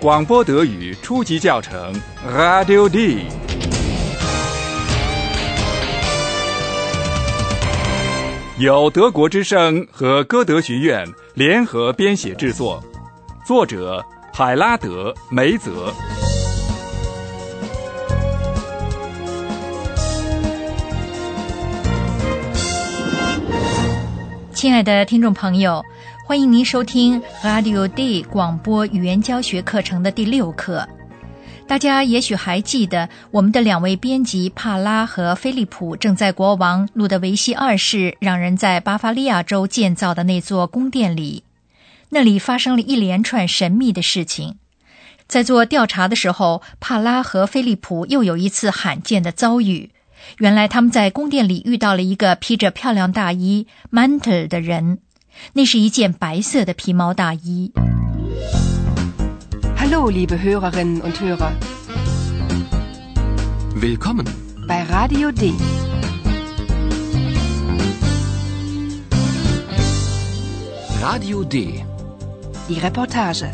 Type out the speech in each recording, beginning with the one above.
广播德语初级教程，Radio D。由德国之声和歌德学院联合编写制作，作者海拉德·梅泽。亲爱的听众朋友，欢迎您收听 Radio D 广播语言教学课程的第六课。大家也许还记得，我们的两位编辑帕拉和菲利普正在国王路德维希二世让人在巴伐利亚州建造的那座宫殿里，那里发生了一连串神秘的事情。在做调查的时候，帕拉和菲利普又有一次罕见的遭遇。原来他们在宫殿里遇到了一个披着漂亮大衣 （mantle） 的人，那是一件白色的皮毛大衣。Hallo, liebe Hörerinnen und Hörer. Willkommen bei Radio D. Radio D. Die Reportage.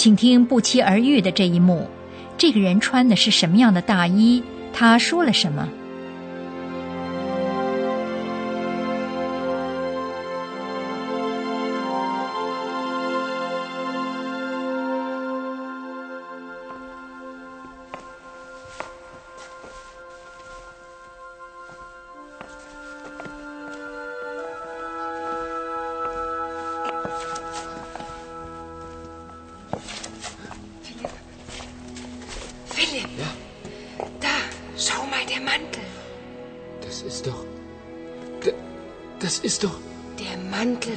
请听不期而遇的这一幕。这个人穿的是什么样的大衣？他说了什么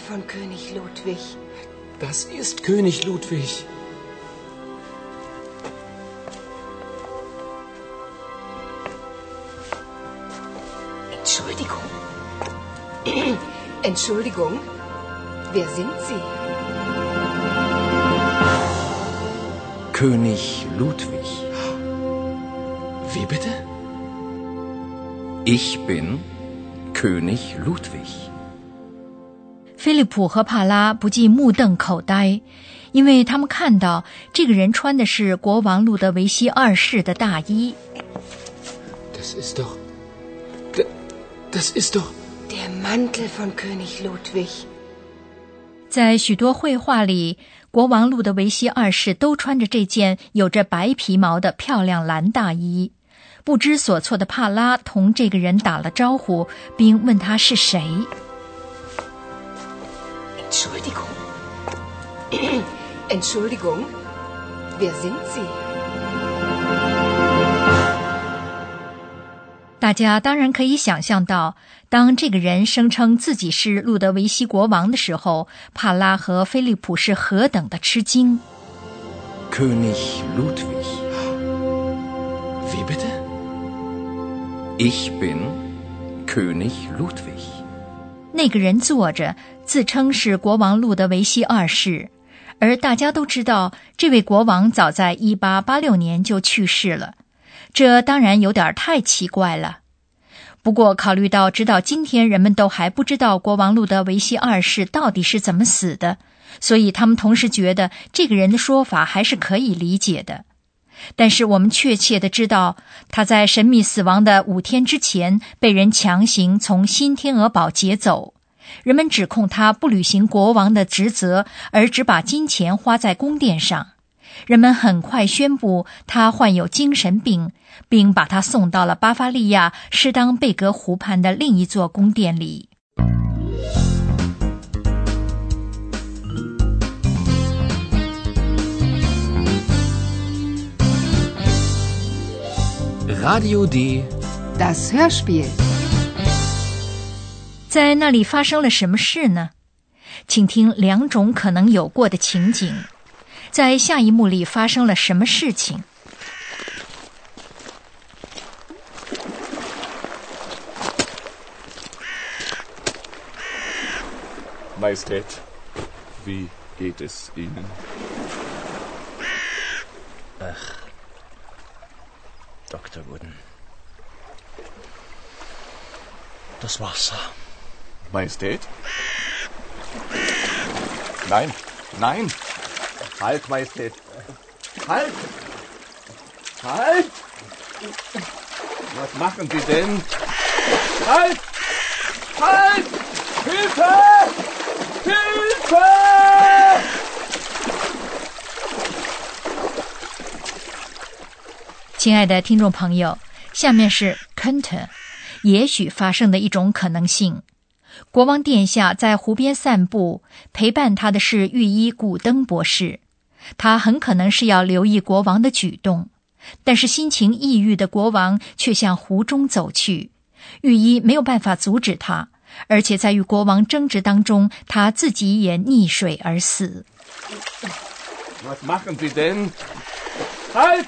von König Ludwig. Das ist König Ludwig. Entschuldigung. Entschuldigung. Wer sind Sie? König Ludwig. Wie bitte? Ich bin König Ludwig. 菲利普和帕拉不禁目瞪口呆，因为他们看到这个人穿的是国王路德维希二世的大衣。Das ist doch. Das ist doch. Der Mantel von König Ludwig. 在许多绘画里，国王路德维希二世都穿着这件有着白皮毛的漂亮蓝大衣。不知所措的帕拉同这个人打了招呼，并问他是谁。Entschuldigung. Entschuldigung. Wer sind Sie? 大家当然可以想象到，当这个人声称自己是路德维希国王的时候，帕拉和菲利普是何等的吃惊。König Ludwig. Wie bitte? Ich bin König Ludwig. 那个人坐着，自称是国王路德维希二世，而大家都知道，这位国王早在一八八六年就去世了。这当然有点太奇怪了。不过，考虑到直到今天人们都还不知道国王路德维希二世到底是怎么死的，所以他们同时觉得这个人的说法还是可以理解的。但是我们确切的知道，他在神秘死亡的五天之前被人强行从新天鹅堡劫走。人们指控他不履行国王的职责，而只把金钱花在宫殿上。人们很快宣布他患有精神病，并把他送到了巴伐利亚施当贝格湖畔的另一座宫殿里。Radio D. Das Hörspiel. 在那里发生了什么事呢？请听两种可能有过的情景。在下一幕里发生了什么事情？Majestät, wie geht es Ihnen? Dr. Wooden. Das Wasser. Majestät? Nein, nein! Halt, Majestät! Halt! Halt! Was machen Sie denn? Halt! Halt! Hilfe! Hilfe! 亲爱的听众朋友，下面是 Könnte，也许发生的一种可能性。国王殿下在湖边散步，陪伴他的是御医古登博士。他很可能是要留意国王的举动，但是心情抑郁的国王却向湖中走去。御医没有办法阻止他，而且在与国王争执当中，他自己也溺水而死。Was machen Sie denn? Halt!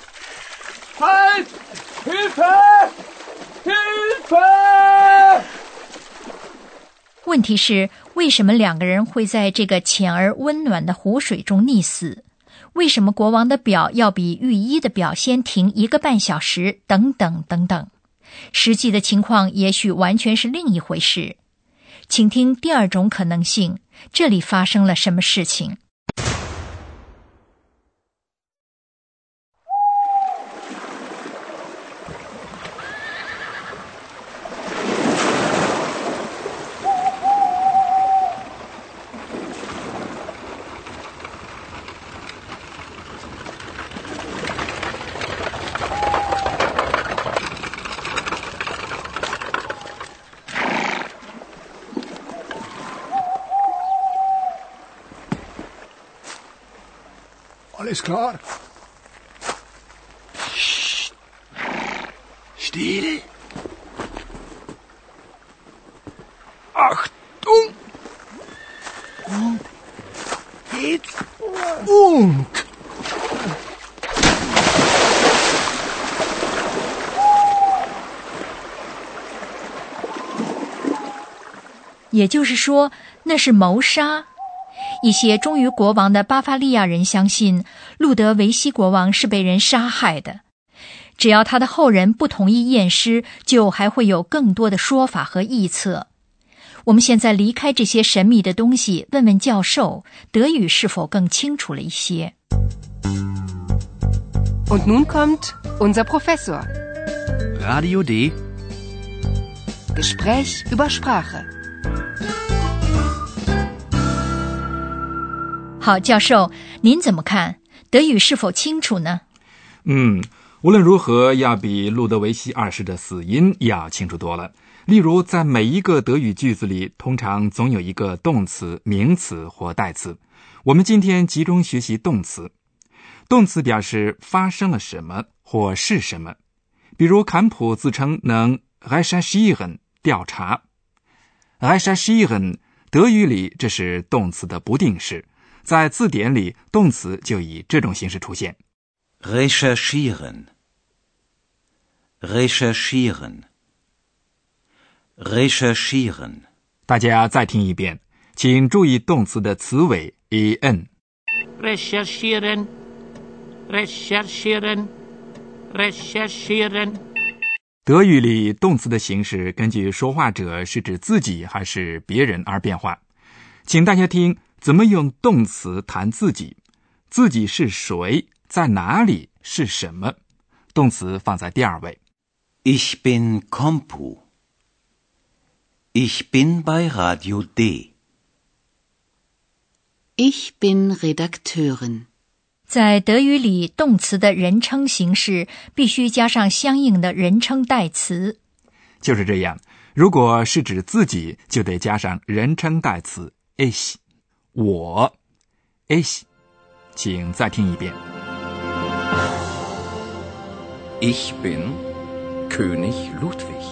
Halt! Hilfe! Hilfe! 问题是，为什么两个人会在这个浅而温暖的湖水中溺死？为什么国王的表要比御医的表先停一个半小时？等等等等，实际的情况也许完全是另一回事。请听第二种可能性，这里发生了什么事情？Alles klar? Psst. Still. Achtung! Und jetzt und. 也就是说，那是谋杀。一些忠于国王的巴伐利亚人相信，路德维希国王是被人杀害的。只要他的后人不同意验尸，就还会有更多的说法和臆测。我们现在离开这些神秘的东西，问问教授，德语是否更清楚了一些？Und nun kommt unser Professor. Radio D. Gespräch über Sprache. 好，教授，您怎么看？德语是否清楚呢？嗯，无论如何，要比路德维希二世的死因要清楚多了。例如，在每一个德语句子里，通常总有一个动词、名词或代词。我们今天集中学习动词。动词表示发生了什么或是什么。比如，坎普自称能 r e c h e r c h e n 调查 r e c h e r c h e n 德语里这是动词的不定式，在字典里，动词就以这种形式出现。Recherchieren. Recherchieren. Recherchieren. 大家再听一遍，请注意动词的词尾 en。recherchieren, recherchieren, recherchieren. 德语里动词的形式根据说话者是指自己还是别人而变化。请大家听怎么用动词谈自己，自己是谁，在哪里，是什么。动词放在第二位。Ich bin Kompu. Ich bin bei Radio D. Ich bin Redakteurin. 在德语里，动词的人称形式必须加上相应的人称代词。就是这样，如果是指自己，就得加上人称代词 ich，我 ich。请再听一遍。Ich bin König Ludwig.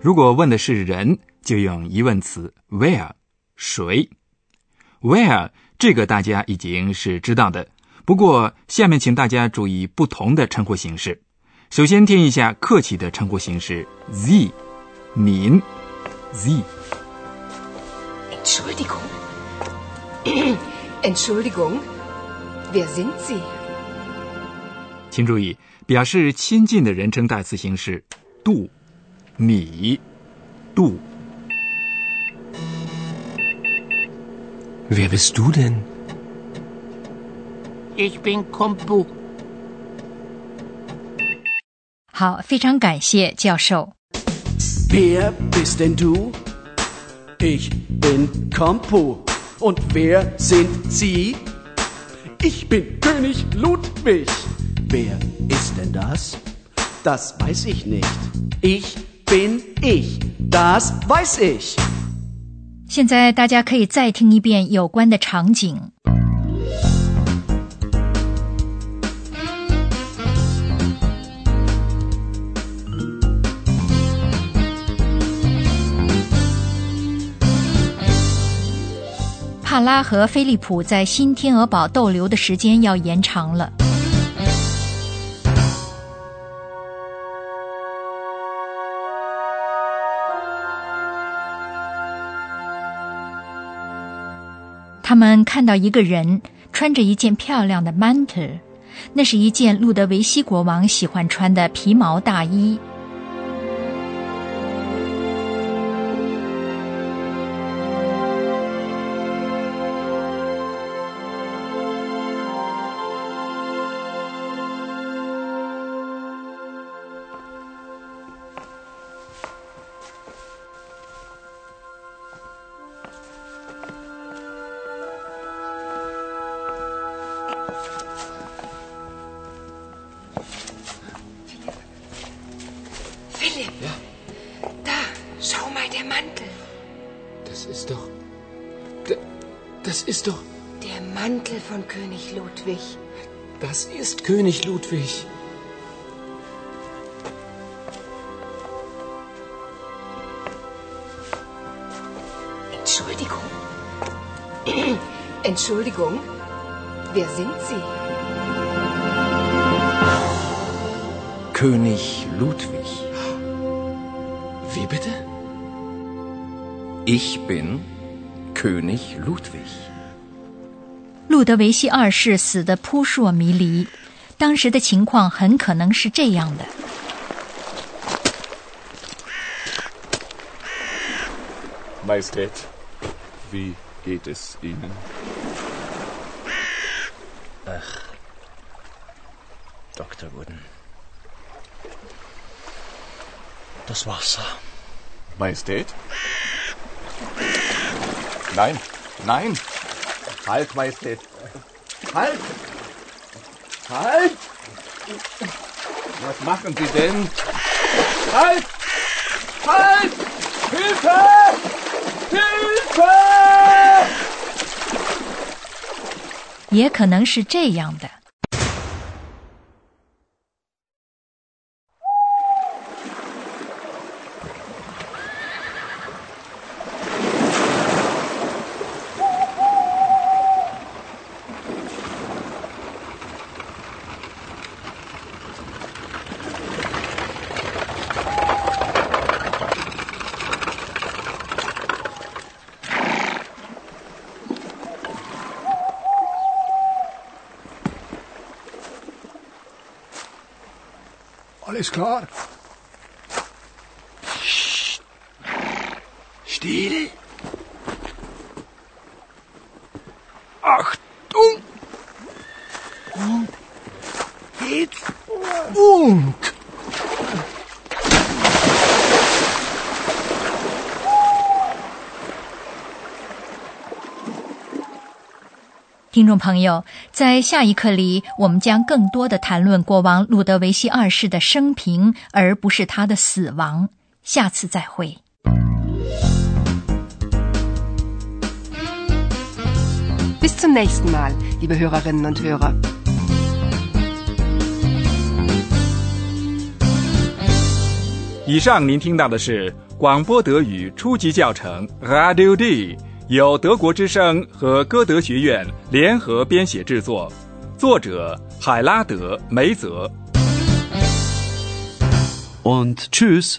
如果问的是人，就用疑问词 where，谁？where 这个大家已经是知道的。不过下面请大家注意不同的称呼形式。首先听一下客气的称呼形式 Sie，您，Sie。Entschuldigung. Entschuldigung, wer sind Sie? 请注意，表示亲近的人称代词形式，du，你，du。 Wer bist du denn? Ich bin Kompu. 好，非常感谢教授。 Wer bist denn du? Ich bin Kompu. Und wer sind Sie? Ich bin König Ludwig. Wer ist denn das? Das weiß ich nicht. Ich bin ich. Das weiß ich. 现在大家可以再听一遍有关的场景。 帕拉和菲利普在新天鹅堡逗留的时间要延长了。他们看到一个人穿着一件漂亮的 mantle，那是一件路德维希国王喜欢穿的皮毛大衣。Von König Ludwig. Das ist König Ludwig. Entschuldigung. Entschuldigung, wer sind Sie? König Ludwig. Wie bitte? Ich bin König Ludwig. 路德维希二世死得扑朔迷离，当时的情况很可能是这样的：Majestät, wie geht es Ihnen? Ach, Dr. Wooden. Das Wasser. Majestät? Nein, nein! 也可能是这样的。is klart. 听众朋友，在下一课里，我们将更多的谈论国王路德维希二世的生平，而不是他的死亡。下次再会。Bis zum nächsten Mal, liebe Hörerinnen und Hörer. 以上您听到的是广播德语初级教程 Radio D，由德国之声和歌德学院联合编写制作，作者海拉德·梅泽。Und tschüss.